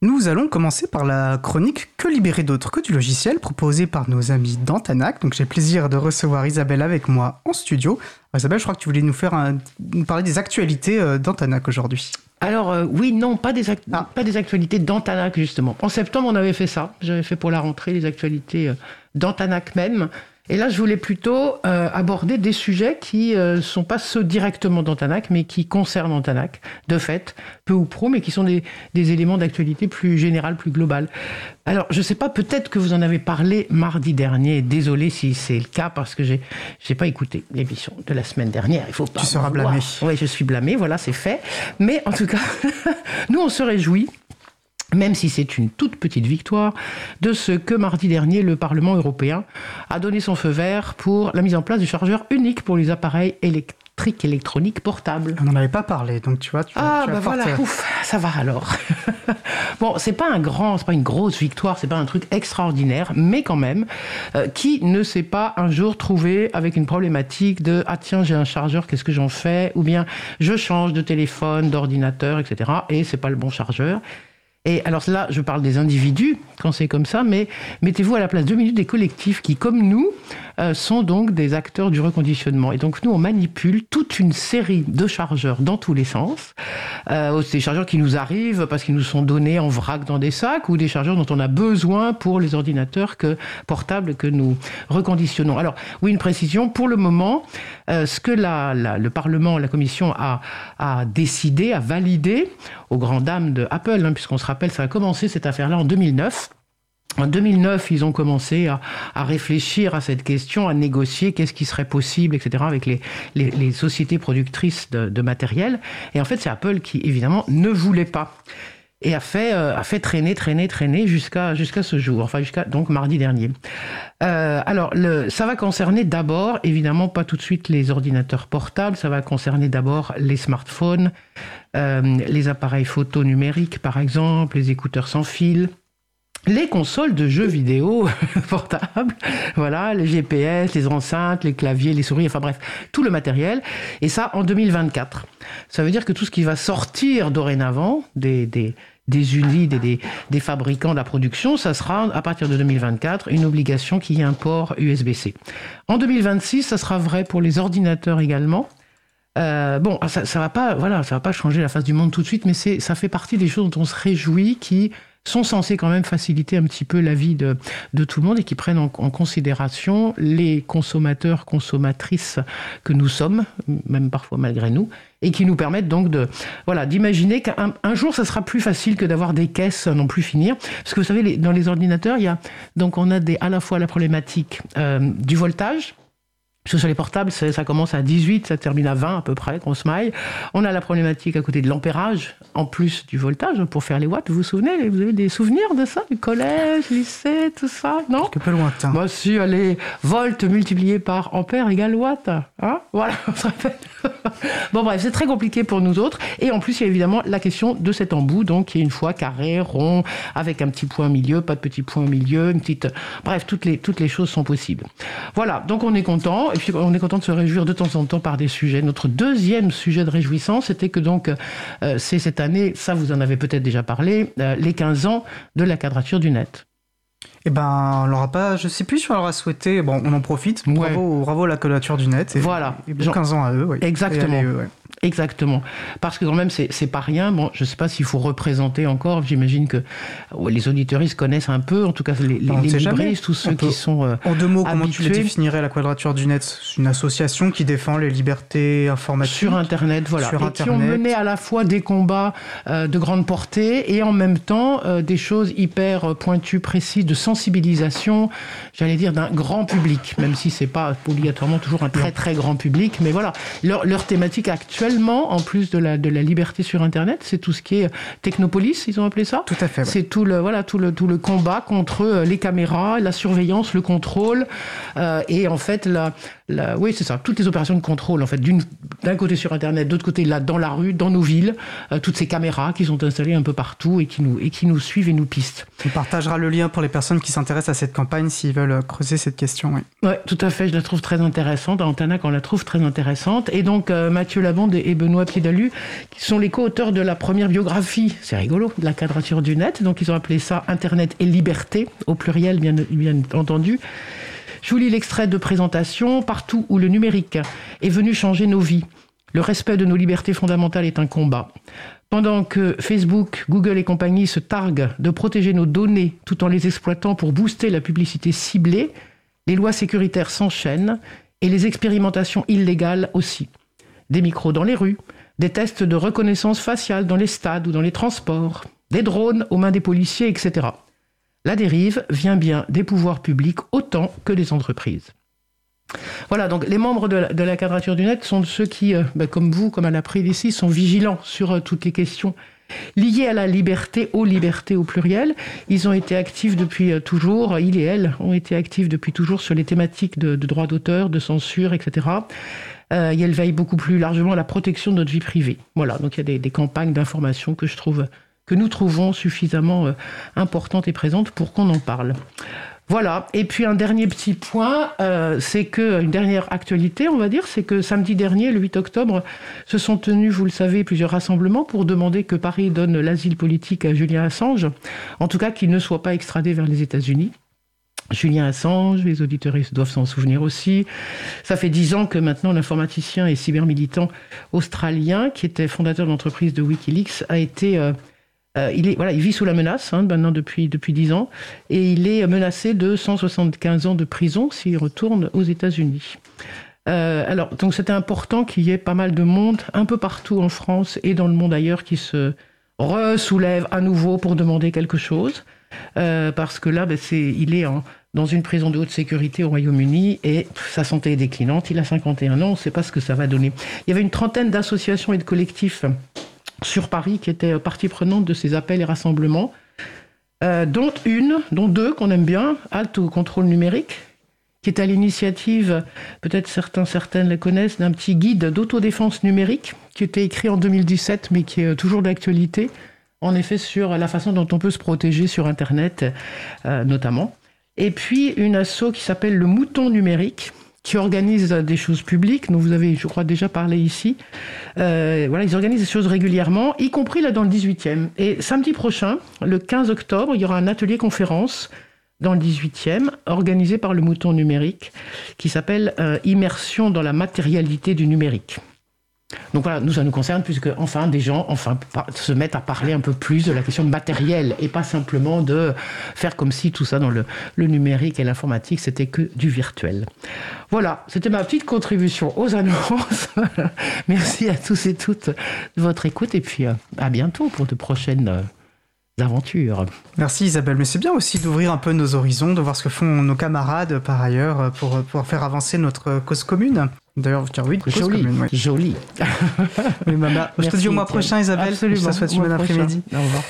Nous allons commencer par la chronique Que libérer d'autres que du logiciel proposée par nos amis d'Antanac. Donc j'ai le plaisir de recevoir Isabelle avec moi en studio. Isabelle, je crois que tu voulais nous faire nous parler des actualités euh, d'Antanac aujourd'hui. Alors euh, oui, non, pas des, ah. pas des actualités d'Antanac justement. En septembre, on avait fait ça. J'avais fait pour la rentrée les actualités euh, d'Antanac même. Et là, je voulais plutôt euh, aborder des sujets qui ne euh, sont pas ceux directement d'Antanac, mais qui concernent Antanac, de fait, peu ou pro, mais qui sont des, des éléments d'actualité plus générale, plus globale. Alors, je ne sais pas, peut-être que vous en avez parlé mardi dernier. Désolé si c'est le cas, parce que j'ai n'ai pas écouté l'émission de la semaine dernière. Il faut pas. Tu seras blâmé. Oui, je suis blâmé, voilà, c'est fait. Mais en tout cas, nous, on se réjouit même si c'est une toute petite victoire, de ce que mardi dernier, le Parlement européen a donné son feu vert pour la mise en place du chargeur unique pour les appareils électriques électroniques portables. On n'en avait pas parlé, donc tu vois. Tu, ah, bah voilà, ouf, ça va alors. bon, c'est pas un grand, c'est pas une grosse victoire, c'est pas un truc extraordinaire, mais quand même, euh, qui ne s'est pas un jour trouvé avec une problématique de ah tiens, j'ai un chargeur, qu'est-ce que j'en fais? Ou bien je change de téléphone, d'ordinateur, etc. Et c'est pas le bon chargeur. Et alors là, je parle des individus quand c'est comme ça, mais mettez-vous à la place deux minutes des collectifs qui, comme nous, euh, sont donc des acteurs du reconditionnement. Et donc nous, on manipule toute une série de chargeurs dans tous les sens. Euh, des chargeurs qui nous arrivent parce qu'ils nous sont donnés en vrac dans des sacs, ou des chargeurs dont on a besoin pour les ordinateurs que, portables que nous reconditionnons. Alors oui, une précision. Pour le moment, euh, ce que le Parlement, la Commission a, a décidé, a validé, aux grandes dames de Apple, hein, puisqu'on se rappelle, ça a commencé cette affaire-là en 2009. En 2009, ils ont commencé à, réfléchir à cette question, à négocier qu'est-ce qui serait possible, etc., avec les, sociétés productrices de, matériel. Et en fait, c'est Apple qui, évidemment, ne voulait pas. Et a fait, euh, a fait traîner, traîner, traîner jusqu'à jusqu'à ce jour, enfin jusqu'à donc mardi dernier. Euh, alors, le, ça va concerner d'abord, évidemment, pas tout de suite les ordinateurs portables, ça va concerner d'abord les smartphones, euh, les appareils photo numériques, par exemple, les écouteurs sans fil, les consoles de jeux vidéo portables, voilà, les GPS, les enceintes, les claviers, les souris, enfin bref, tout le matériel. Et ça en 2024. Ça veut dire que tout ce qui va sortir dorénavant des, des, des des, des, fabricants de la production, ça sera à partir de 2024 une obligation qui y USB-C. En 2026, ça sera vrai pour les ordinateurs également. Euh, bon, ça, ça va pas, voilà, ça va pas changer la face du monde tout de suite, mais ça fait partie des choses dont on se réjouit, qui sont censés quand même faciliter un petit peu la vie de, de tout le monde et qui prennent en, considération les consommateurs, consommatrices que nous sommes, même parfois malgré nous, et qui nous permettent donc de voilà d'imaginer qu'un jour ça sera plus facile que d'avoir des caisses à non plus finir parce que vous savez dans les ordinateurs il y a donc on a des à la fois la problématique euh, du voltage sur les portables, ça, commence à 18, ça termine à 20 à peu près, grosse maille. On a la problématique à côté de l'ampérage, en plus du voltage, pour faire les watts. Vous vous souvenez Vous avez des souvenirs de ça Du collège, lycée, tout ça Non? Un peu lointain. Moi, si, allez, volt multiplié par ampère égale watt. Hein? Voilà, on se rappelle. bon, bref, c'est très compliqué pour nous autres. Et en plus, il y a évidemment la question de cet embout, donc qui est une fois carré, rond, avec un petit point au milieu, pas de petit point au milieu, une petite. Bref, toutes les, toutes les choses sont possibles. Voilà, donc on est content et puis on est content de se réjouir de temps en temps par des sujets. Notre deuxième sujet de réjouissance, c'était que donc euh, c'est cette année, ça vous en avez peut-être déjà parlé, euh, les 15 ans de la quadrature du net. Eh ben, on l'aura pas, je sais plus si on l'aura souhaité. Bon, on en profite. Bravo, bravo à la quadrature du net. Et, voilà. Et 15 ans à eux. Oui. Exactement. Exactement. Parce que quand même, c'est pas rien. Bon, je sais pas s'il faut représenter encore. J'imagine que les auditeuristes connaissent un peu, en tout cas les, les, tous ceux qui sont. Euh, en deux mots, comment tu les définirais la Quadrature du Net? C'est une association qui défend les libertés informatiques? Sur Internet, voilà. Sur et qui ont mené à la fois des combats euh, de grande portée et en même temps euh, des choses hyper pointues, précises, de sensibilisation, j'allais dire, d'un grand public, même si c'est pas obligatoirement toujours un très très grand public. Mais voilà, leur, leur thématique actuelle en plus de la, de la liberté sur Internet, c'est tout ce qui est technopolis, ils ont appelé ça? Tout à fait. C'est tout le, voilà, tout, le, tout le combat contre euh, les caméras, la surveillance, le contrôle. Euh, et en fait, la, la, oui, c'est ça, toutes les opérations de contrôle, en fait, d'un côté sur Internet, d'autre côté là, dans la rue, dans nos villes, euh, toutes ces caméras qui sont installées un peu partout et qui nous, et qui nous suivent et nous pistent. On partagera le lien pour les personnes qui s'intéressent à cette campagne s'ils veulent creuser cette question. Oui. Ouais, tout à fait, je la trouve très intéressante. Antanac, on la trouve très intéressante. Et donc, Mathieu Labon Lalande et Benoît Piedalu, qui sont les co-auteurs de la première biographie, c'est rigolo, de la quadrature du net. Donc ils ont appelé ça Internet et liberté, au pluriel bien, bien entendu. Je vous lis l'extrait de présentation. Partout où le numérique est venu changer nos vies, le respect de nos libertés fondamentales est un combat. Pendant que Facebook, Google et compagnie se targuent de protéger nos données tout en les exploitant pour booster la publicité ciblée, les lois sécuritaires s'enchaînent et les expérimentations illégales aussi. Des micros dans les rues, des tests de reconnaissance faciale dans les stades ou dans les transports, des drones aux mains des policiers, etc. La dérive vient bien des pouvoirs publics autant que des entreprises. Voilà, donc les membres de la, quadrature du net sont ceux qui, euh, ben, comme vous, comme à la ici, sont vigilants sur euh, toutes les questions liées à la liberté, aux libertés au pluriel. Ils ont été actifs depuis euh, toujours, il et elle ont été actifs depuis toujours sur les thématiques de, droit d'auteur, de censure, etc. Et elles veillent beaucoup plus largement à la protection de notre vie privée. Voilà, donc il y a des campagnes d'information que je trouve que nous trouvons suffisamment importantes et présentes pour qu'on en parle. Voilà. Et puis un dernier petit point, euh, c'est que une dernière actualité, on va dire, c'est que samedi dernier, le 8 octobre, se sont tenus, vous le savez, plusieurs rassemblements pour demander que Paris donne l'asile politique à Julien Assange, en tout cas qu'il ne soit pas extradé vers les États-Unis. Julien Assange, les auditeurs doivent s'en souvenir aussi. Ça fait dix ans que maintenant l'informaticien et cybermilitant australien, qui était fondateur d'entreprise de Wikileaks, a été euh, euh, il, vit sous la menace hein, maintenant depuis, depuis 10 ans et il est menacé de 175 ans de prison s'il retourne aux États-Unis. Euh, alors, donc c'était important qu'il y ait pas mal de monde un peu partout en France et dans le monde ailleurs qui se ressoulève à nouveau pour demander quelque chose. Euh, parce que là, ben, il est dans une prison de haute sécurité au Royaume-Uni et sa santé est déclinante. Il a 51 ans, on ne sait pas ce que ça va donner. Il y avait une trentaine d'associations et de collectifs sur Paris qui était partie prenante de ces appels et rassemblements, euh, dont une, dont deux qu'on aime bien, Halte au contrôle numérique, qui est à l'initiative, peut-être certains, certaines les connaissent, d'un petit guide d'autodéfense numérique qui était écrit en 2017 mais qui est toujours d'actualité, en effet sur la façon dont on peut se protéger sur Internet euh, notamment. Et puis une asso qui s'appelle le Mouton numérique, qui organisent des choses publiques, dont vous avez, je crois, déjà parlé ici. Euh, voilà, ils organisent des choses régulièrement, y compris là dans le 18e. Et samedi prochain, le 15 octobre, il y aura un atelier conférence dans le 18e, organisé par le Mouton Numérique, qui s'appelle euh, Immersion dans la matérialité du numérique. Donc voilà, nous, ça nous concerne puisque enfin des gens enfin se mettent à parler un peu plus de la question matérielle et pas simplement de faire comme si tout ça dans le, numérique et l'informatique c'était que du virtuel. Voilà, c'était ma petite contribution aux annonces. Merci à tous et toutes de votre écoute et puis euh, à bientôt pour de prochaines euh, aventures. Merci Isabelle, mais c'est bien aussi d'ouvrir un peu nos horizons, de voir ce que font nos camarades par ailleurs pour pouvoir faire avancer notre cause commune. D'ailleurs, tiens, oui, joli, joli. je te dis au mois prochain, Isabelle. Absolument. Je te souhaite une bonne après-midi. Au revoir.